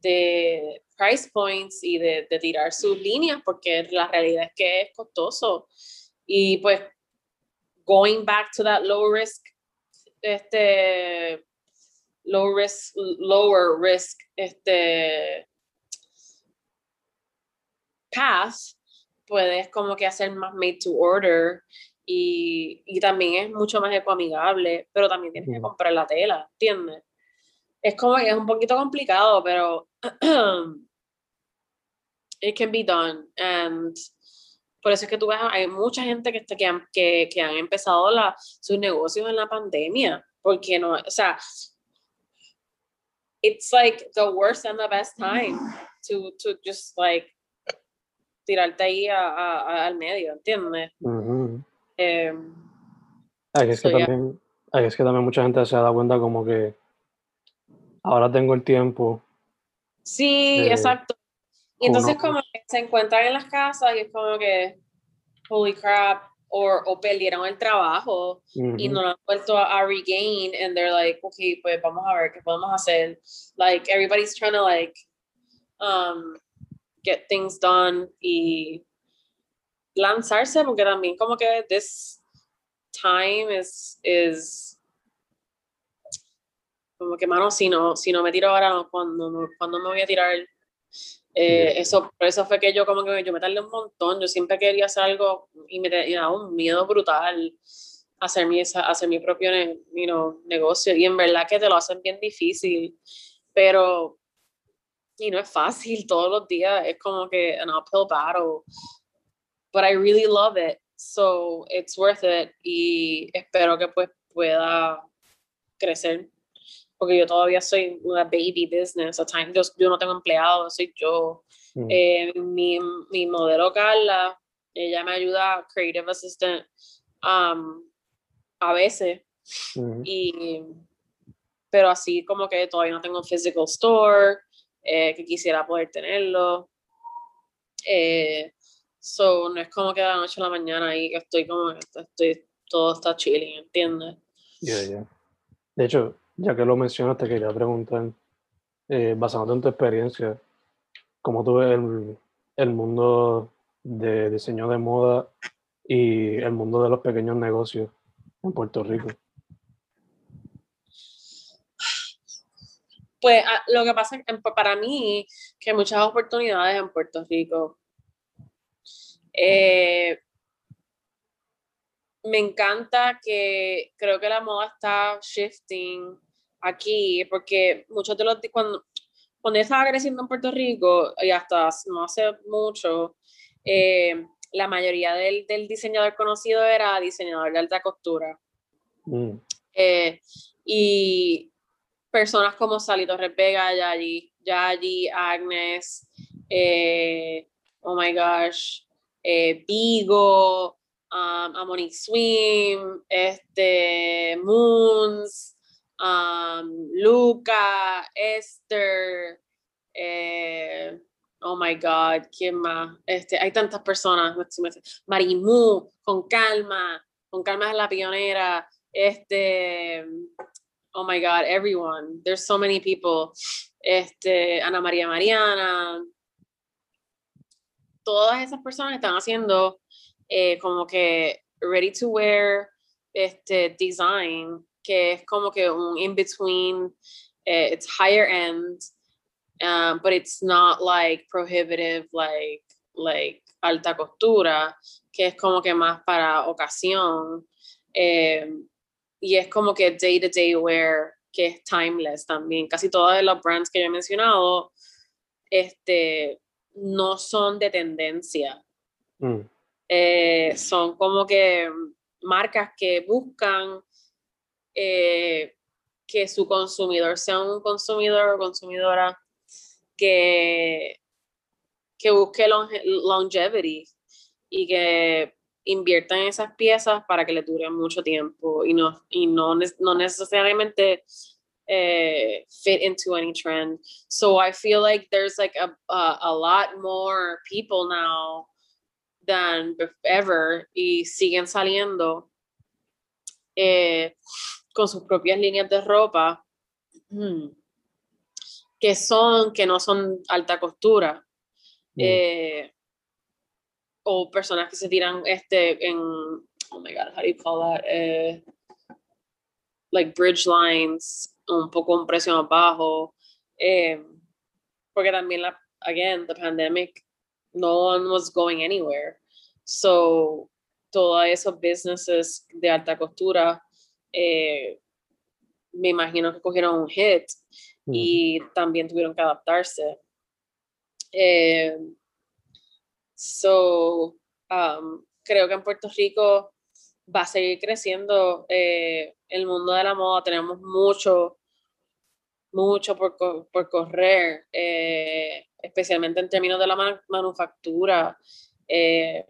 de price points y de, de tirar sus líneas, porque la realidad es que es costoso. Y pues, going back to that low risk, este, low risk, lower risk, este, path, puedes como que hacer más made to order y, y también es mucho más ecoamigable, pero también tienes que comprar la tela, ¿entiendes? Es como que es un poquito complicado, pero it can be done. And por eso es que tú ves, hay mucha gente que, que, han, que, que han empezado la, sus negocios en la pandemia, porque no, o sea, it's like the worst and the best time to, to just like tirarte ahí a, al medio, ¿entiendes? Eh, es que también, es que también mucha gente se da cuenta como que ahora tengo el tiempo. Sí, exacto. Y entonces como que se encuentran en las casas y es como que, holy crap, o, o perdieron el trabajo y no lo han vuelto a, regain and they're like, okay, pues vamos a ver qué podemos hacer. Like, everybody's trying to like, um, get things done y lanzarse, porque también como que this time is, is como que, mano, si no, si no me tiro ahora, cuando, cuando me voy a tirar? Eh, eso, por eso fue que yo como que yo me tardé un montón, yo siempre quería hacer algo y me, daba un miedo brutal hacer mi, hacer mi propio negocio y en verdad que te lo hacen bien difícil, pero y no es fácil todos los días, es como que an uphill battle, but I really love it, so it's worth it y espero que pues pueda crecer, porque yo todavía soy una baby business, a time, yo, yo no tengo empleado, soy yo. Mm. Eh, mi, mi modelo Carla, ella me ayuda, creative assistant, um, a veces, mm. y pero así como que todavía no tengo un physical store, eh, que quisiera poder tenerlo. Eh, so, no es como que de la noche a la mañana y estoy como, estoy, todo está chilling, ¿entiendes? De hecho, ya que lo mencionas, te quería preguntar, eh, basándote en tu experiencia, cómo tú ves el, el mundo de diseño de moda y el mundo de los pequeños negocios en Puerto Rico. Pues ah, lo que pasa para mí que hay muchas oportunidades en Puerto Rico. Eh, me encanta que creo que la moda está shifting aquí, porque muchos de los cuando, cuando yo estaba creciendo en Puerto Rico y hasta no hace mucho, eh, la mayoría del, del, diseñador conocido era diseñador de alta costura. Mm. Eh, y personas como Salito Repega, Yayi, Yayi, Agnes, eh, oh my gosh, eh, Vigo, um, Amonique Swim, este, Moons, um, Luca, Esther, eh, oh my God, ¿quién más? Este, hay tantas personas, Marimu, con calma, con calma es la pionera, este, oh my God, everyone. There's so many people. Este, Ana María Mariana. Todas esas personas están haciendo eh, como que ready to wear este design, que es como que un in between, eh, it's higher end, um, but it's not like prohibitive, like, like alta costura, que es como que más para ocasión. Eh, y es como que day to day wear que es timeless también. Casi todas las brands que yo he mencionado este, no son de tendencia. Mm. Eh, son como que marcas que buscan eh, que su consumidor sea un consumidor o consumidora que, que busque longevity y que inviertan en esas piezas para que le duren mucho tiempo y no, y no, no necesariamente uh, fit into any trend. So I feel like there's like a, a, a lot more people now than ever y siguen saliendo eh, con sus propias líneas de ropa hmm, que son, que no son alta costura. Mm. Eh, o personas que se tiran este en oh my god how do you call that eh, like bridge lines un poco un precio más bajo. Eh, porque también la again the pandemic no one was going anywhere. So todos esos businesses de alta costura eh, me imagino que cogieron un hit y también tuvieron que adaptarse. Eh, So, um, creo que en Puerto Rico va a seguir creciendo eh, el mundo de la moda. Tenemos mucho, mucho por, por correr, eh, especialmente en términos de la manufactura. Eh,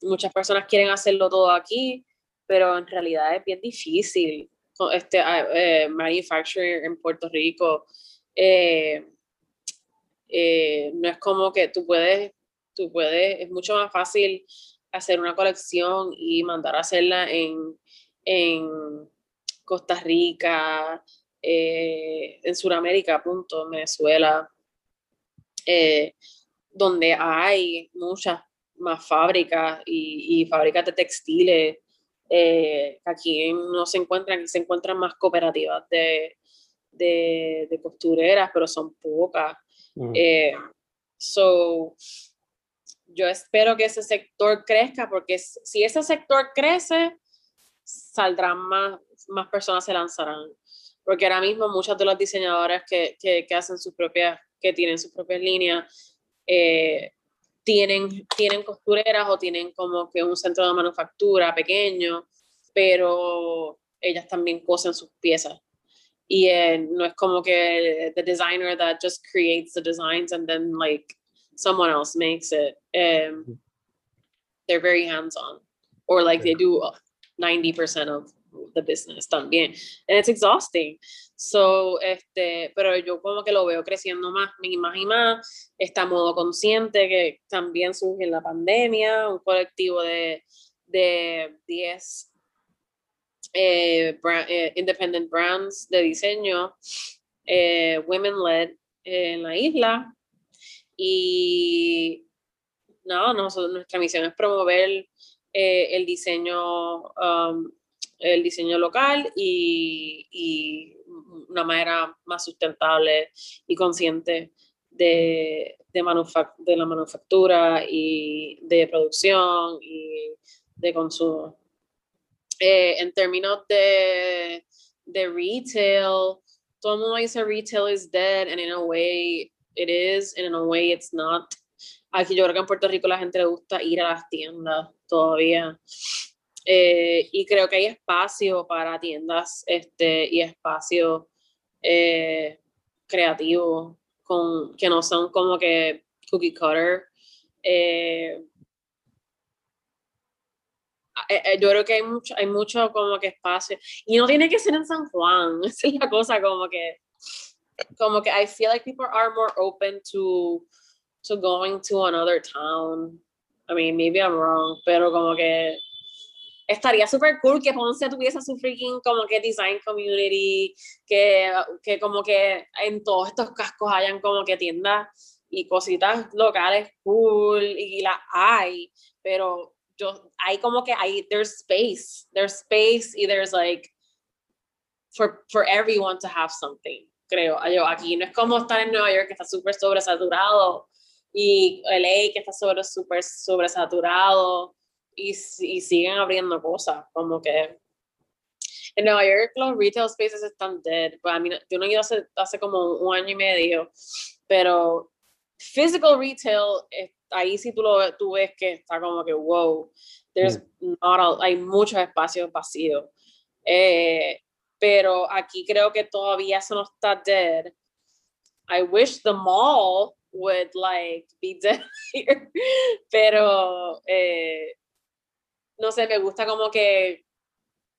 muchas personas quieren hacerlo todo aquí, pero en realidad es bien difícil. Este, uh, manufacturing en Puerto Rico no es como que tú puedes tú puedes, es mucho más fácil hacer una colección y mandar a hacerla en, en Costa Rica, eh, en Sudamérica, punto, en Venezuela, eh, donde hay muchas más fábricas y, y fábricas de textiles eh, aquí no se encuentran, aquí se encuentran más cooperativas de, de, de costureras, pero son pocas. Mm. so, yo espero que ese sector crezca porque si ese sector crece, saldrán más, más personas se lanzarán. Porque ahora mismo muchas de las diseñadoras que, que, hacen sus propias, que tienen sus propias líneas, eh, tienen, tienen costureras o tienen como que un centro de manufactura pequeño, pero ellas también cosen sus piezas. Y eh, no es como que the designer that just creates the designs and then like someone else makes it. Um, they're very hands on, or like they do 90% of the business también. And it's exhausting. So, este, pero yo como que lo veo creciendo más, más y más. Está modo consciente que también surge en la pandemia, un colectivo de, de 10 eh, eh, independent brands de diseño, eh, women led en la isla, Y no, nuestra misión es promover eh, el diseño um, el diseño local y, y, una manera más sustentable y consciente de, de, de la manufactura y de producción y de consumo. Eh, en términos de, de retail, todo el mundo dice retail is dead, and in a way it is, and in a way it's not. Aquí yo creo que en Puerto Rico la gente le gusta ir a las tiendas todavía. Eh, y creo que hay espacio para tiendas este, y espacio eh, creativo con, que no son como que cookie cutter. Eh, yo creo que hay mucho, hay mucho como que espacio. Y no tiene que ser en San Juan. Esa es la cosa, como que, como que I feel like people are more open to, to going to another town. I mean, maybe I'm wrong, pero como que estaría súper cool que Ponce tuviese su freaking como que design community, que, que como que en todos estos cascos hayan como que tiendas y cositas locales cool y la hay, pero yo hay como que hay there's space, there's space y there's like for for everyone to have something, creo. Yo aquí no es como estar en Nueva York que está súper sobresaturado y LA que está sobre súper sobresaturado y, y siguen abriendo cosas, como que en Nueva York los retail spaces están dead. Pues a mí, yo no he ido hace, hace como un año y medio, pero physical retail, ahí sí tú, lo, tú ves que está como que, wow, there's mm. not hay muchos espacios vacíos. Eh, pero aquí creo que todavía eso no está dead. I wish the mall would like be dead here. pero eh, no sé, me gusta como que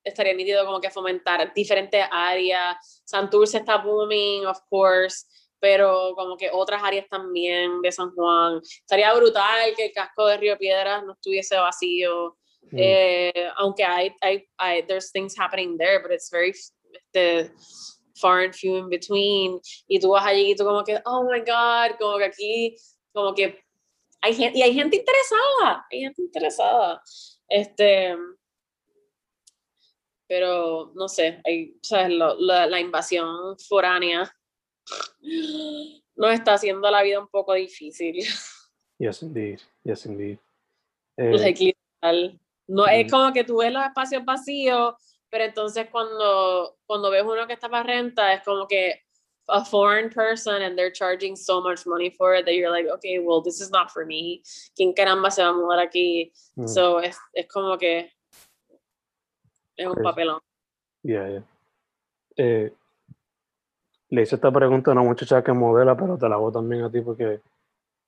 estaría nítido como que fomentar diferentes áreas. Santurce está booming, of course, pero como que otras áreas también de San Juan. Estaría brutal que el casco de Río Piedras no estuviese vacío. Mm. Eh, aunque hay, hay, hay, there's things happening there, but it's very este, far and few in between. Y tú vas allí y tú como que, oh my God, como que aquí, como que hay gente, y hay gente interesada, hay gente interesada. Este, pero no sé, hay, ¿sabes? la, la, invasión foránea nos está haciendo la vida un poco difícil. Yes, indeed. Yes, indeed. Eh, no es como que tú ves los espacios vacíos, pero entonces cuando, cuando ves uno que está para renta, es como que a foreign person and they're charging so much money for it that you're like, okay, well, this is not for me. ¿Quién caramba se va a mudar aquí? Mm. So es, es como que es un papelón. Yeah, yeah. Eh, le hice esta pregunta a una muchacha que modela, pero te la hago también a ti porque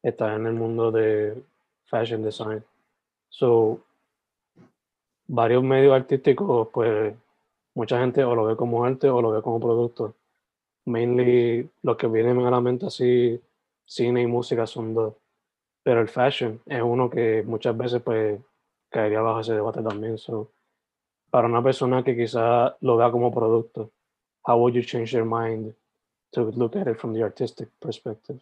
estás en el mundo de fashion design. So, varios medios artísticos, pues mucha gente o lo ve como arte o lo ve como producto mainly lo que viene a la mente así, cine y música son dos. Pero el fashion es uno que muchas veces pues caería bajo ese debate también. So, para una persona que quizá lo vea como producto, how would you change your mind to look at it from the artistic perspective?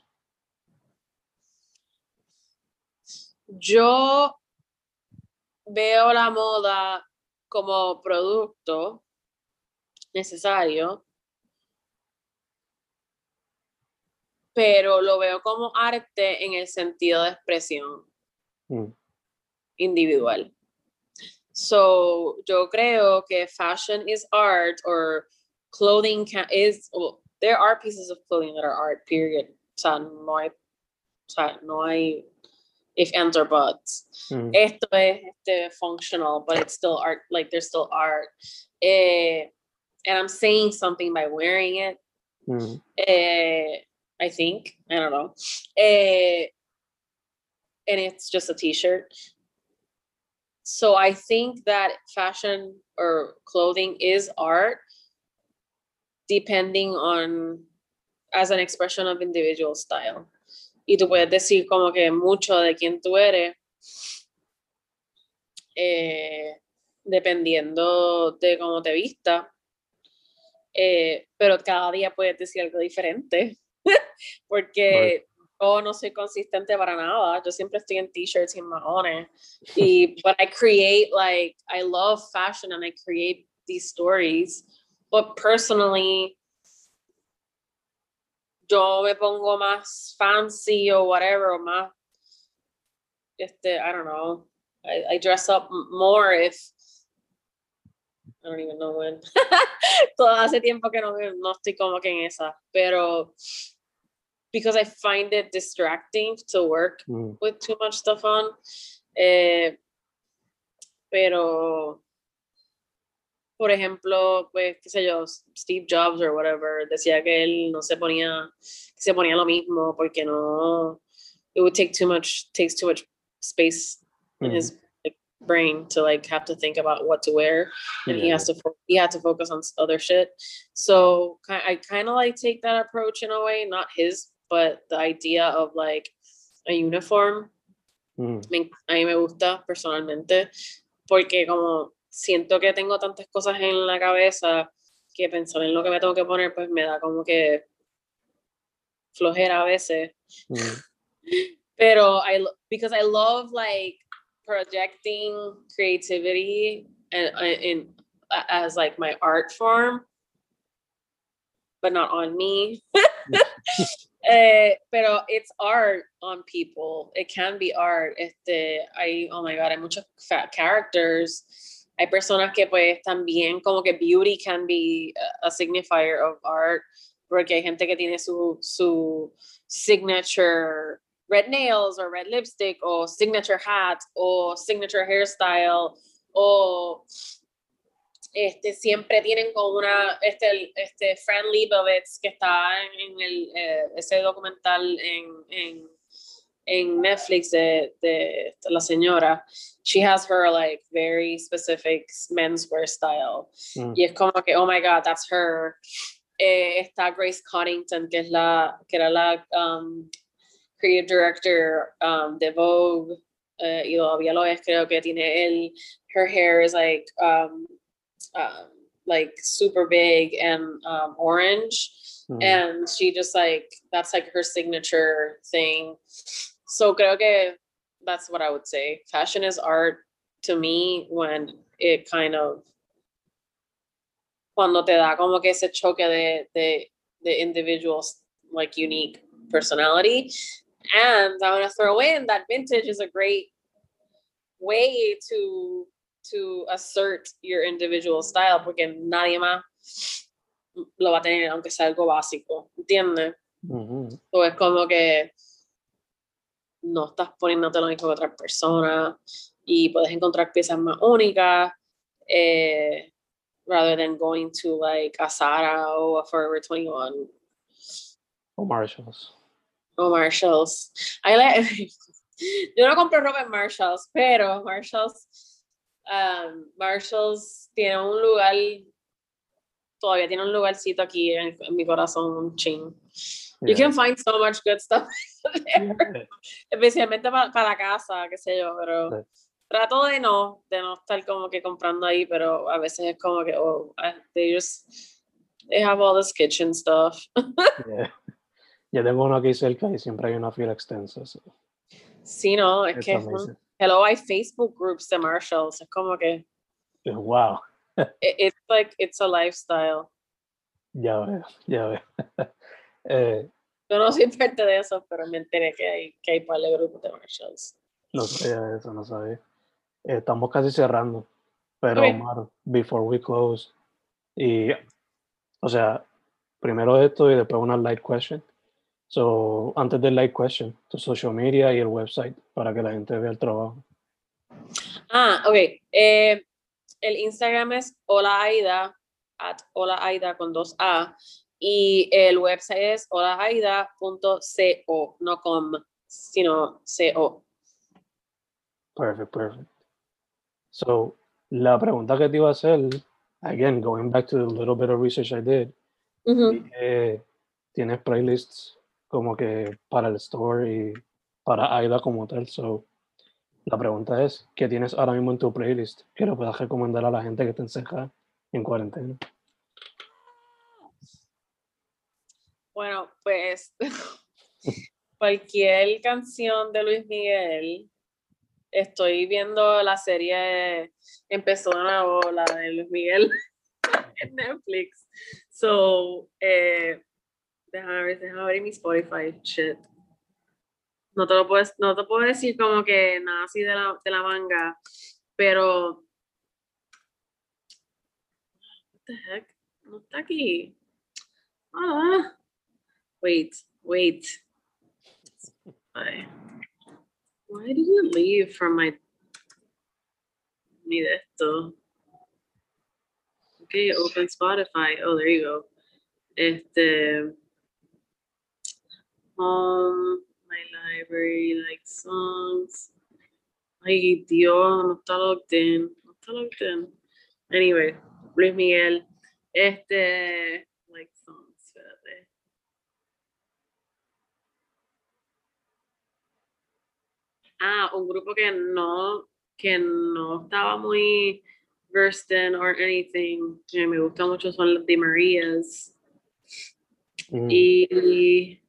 Yo veo la moda como producto necesario pero lo veo como arte en el sentido de expresión mm. individual. So, yo creo que fashion is art or clothing can, is, well, there are pieces of clothing that are art, period. O sea, no hay, o sea, no hay if ands or buts. Mm. Esto es este, functional, but it's still art, like there's still art. Eh, and I'm saying something by wearing it. Mm. Eh, I think. I don't know. Uh, and it's just a t-shirt. So I think that fashion or clothing is art depending on as an expression of individual style. Y tú puedes decir como que mucho de quién tú eres eh, dependiendo de cómo te vista. Eh, pero cada día puedes decir algo diferente. porque Oh, no soy consistente para nada. Yo siempre estoy en t-shirts y en mahones. Y, but I create, like, I love fashion and I create these stories. But personally, yo me pongo más fancy o whatever, o más, este, I don't know. I, I dress up more if I don't even know when. Todo hace tiempo que no, no estoy como que en esa, pero because I find it distracting to work Mm. with too much stuff on. Eh, pero, por ejemplo, pues, qué sé yo, Steve Jobs or whatever, decía que él no se ponía, que se ponía lo mismo porque no, it would take too much, takes too much space in Mhm. his like, brain to like have to think about what to wear and he has to he had to focus on other shit so i kind of like take that approach in a way not his but the idea of like a uniform Mm. me, a mí me gusta personalmente porque como siento que tengo tantas cosas en la cabeza que pensar en lo que me tengo que poner pues me da como que flojera a veces Mm. pero I because I love like projecting creativity and in as like my art form, but not on me. Eh, pero it's art on people. It can be art. Este, hay, oh my god, hay muchos characters. Hay personas que pues también como que beauty can be a, signifier of art, porque hay gente que tiene su, su signature red nails or red lipstick or signature hat or signature hairstyle o este siempre tienen como una este este Fran que está en el eh, ese documental en, en en Netflix de, de la señora she has her like very specific menswear style. Mm. y es como que oh my god that's her. Eh, está Grace Coddington que es la que era la um, creative director um, de Vogue eh, y todavía lo es creo que tiene el her hair is like um, um, like super big and um, orange. Mm. and she just like that's like her signature thing so creo que that's what i would say fashion is art to me when it kind of cuando te da como que ese choque de de, de individuals like unique personality and i'm going to throw in that vintage is a great way to to assert your individual style porque nadie más lo va a tener aunque sea algo básico ¿entiendes? Mhm. o es como que no estás poniéndote lo mismo que otras personas y puedes encontrar piezas más únicas eh, rather than going to like a Zara o a Forever 21 O Marshalls. o Marshalls. I like- yo no compro ropa en Marshalls, pero Marshalls, um, Marshalls tiene un lugar, todavía tiene un lugarcito aquí en, en mi corazón, un ching. You Yeah. can find so much good stuff there, especialmente para, para la casa, qué sé yo, pero Sí. trato de no, de no estar como que comprando ahí, pero a veces es como que, oh, ah, they just, they have all this kitchen stuff. Yeah. Ya tengo uno aquí cerca y siempre hay una fila extensa. so Sí, no, es it's que, amazing. hello, hay Facebook groups de Marshalls, es como que, Wow, it- it's like, it's a lifestyle. ya veo, ya veo. Eh, Yo no soy parte de eso, pero me enteré que hay, que hay par de grupos de Marshalls. no sabía eso, no sabía. Eh, estamos casi cerrando, pero Ok. Omar, before we close, y, o sea, primero esto y después una light question. So, antes del light question, tu social media y el website para que la gente vea el trabajo. Ah, ok. Eh, el Instagram es Hola Aida, at Hola Aida con dos A. Y el website es holaaida.co, no com, sino co. Perfect, perfect. So, la pregunta que te iba a hacer, again, going back to the little bit of research I did, tienes playlists como que para el store y para AIDA como tal. So, la pregunta es, ¿qué tienes ahora mismo en tu playlist que le puedas recomendar a la gente que te enseja en cuarentena? Bueno, pues cualquier canción de Luis Miguel. Estoy viendo la serie, empezó de nuevo la de Luis Miguel en Netflix. So, eh, déjame ver, déjame mi Spotify, shit. No te lo puedo, no te puedo decir como que nada así de la, de la manga, pero. What the heck? No está aquí. Ah. Wait, wait. Why? Why did you leave from my. De esto. Okay, open Spotify. Oh, there you go. Este. Um, my library, like songs. Ay, Dios, no está logged in. No está logged in. Anyway, Luis Miguel. Este. Ah, un grupo que no, que no estaba muy versed in or anything, que me gusta mucho son los de Marías. Mm. Y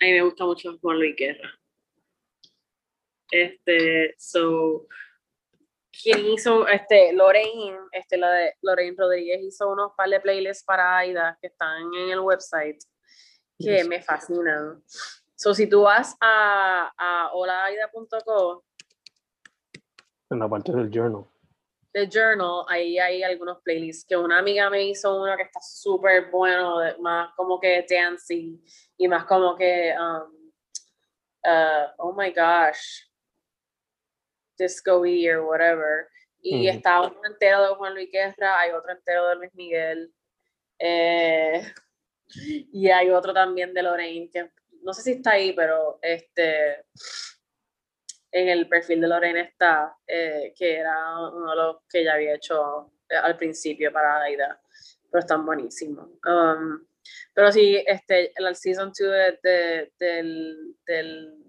a mí me gusta mucho Juan Luis Guerra. Este, so, quien hizo, este, Lorraine, este, la de Lorraine Rodríguez hizo unos par de playlists para Aida que están en el website que Yes. me fascinan. So, si tú vas a, a holaaida.co, En la parte del journal. The Journal, ahí hay algunos playlists que una amiga me hizo uno que está súper bueno, más como que dancing y más como que, um, uh, oh my gosh, disco-y or whatever. Y está uno entero de Juan Luis Guerra, hay otro entero de Luis Miguel, eh, y hay otro también de Lorraine, que no sé si está ahí, pero este en el perfil de Lorena está, eh, que era uno de los que ya había hecho eh, al principio para Aida, pero están buenísimos. Um, pero sí, este, el season 2 de, de- del, del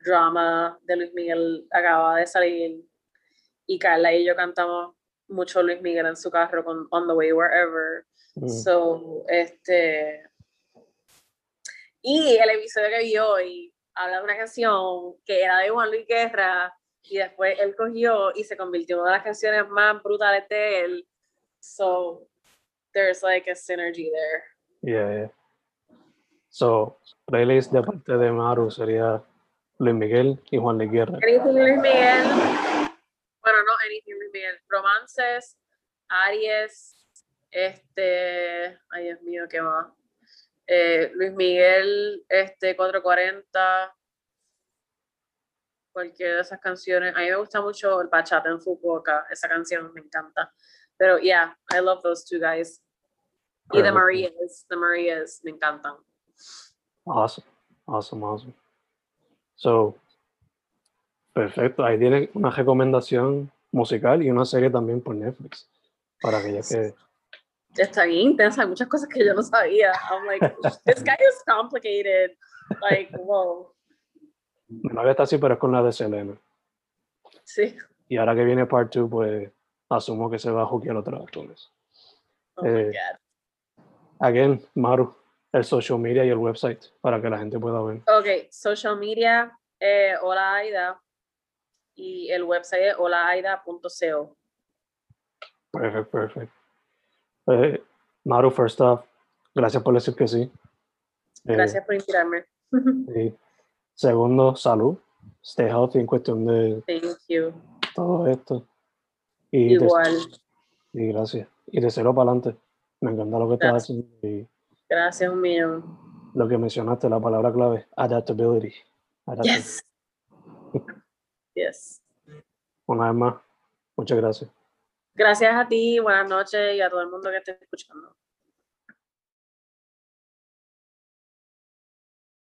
drama de Luis Miguel acaba de salir y Carla y yo cantamos mucho Luis Miguel en su carro con On the Way Wherever. Mm. So, este. Y el episodio que vi hoy habla de una canción que era de Juan Luis Guerra y después él cogió y se convirtió en una de las canciones más brutales de él. So, there's like a synergy there. Yeah, yeah. So, playlist de parte de Maru sería Luis Miguel y Juan Luis Guerra. Anything Luis Miguel. Bueno, no Anything Luis Miguel. Romances, Aries, este. Ay, Dios mío, ¿qué más? Eh, Luis Miguel, este, 440. Cualquiera de esas canciones. A mí me gusta mucho el Bachata en Fukuoka. Esa canción me encanta. Pero, yeah, I love those two guys. Y The. Marias, The Marias, me encantan. Awesome, awesome, awesome. So, perfecto. Ahí tiene una recomendación musical y una serie también por Netflix. Para aquellas que. Está bien intensa, hay muchas cosas que yo no sabía. I'm like, this guy is complicated. Like, wow. Mi novia está así, pero es con la de Selena. Sí. Y ahora que viene Part 2, pues asumo que se va a jugar con eso. Oh my Eh, God. Again, Maru, el social media y el website para que la gente pueda ver. Ok, social media, eh, Hola Aida. Y el website es holaaida.co. Perfect, perfect. Eh, Maru, first off, gracias por decir que sí. Eh, Gracias por inspirarme. y segundo, salud. Stay healthy en cuestión de Thank you. todo esto. Y, de- Igual. y gracias. Y de cero para adelante. Me encanta lo que estás haciendo. Y Gracias un millón. lo que mencionaste, la palabra clave, adaptability. Adaptability. Yes. Yes. Una vez más, muchas gracias. Gracias a ti, buenas noches y a todo el mundo que esté escuchando.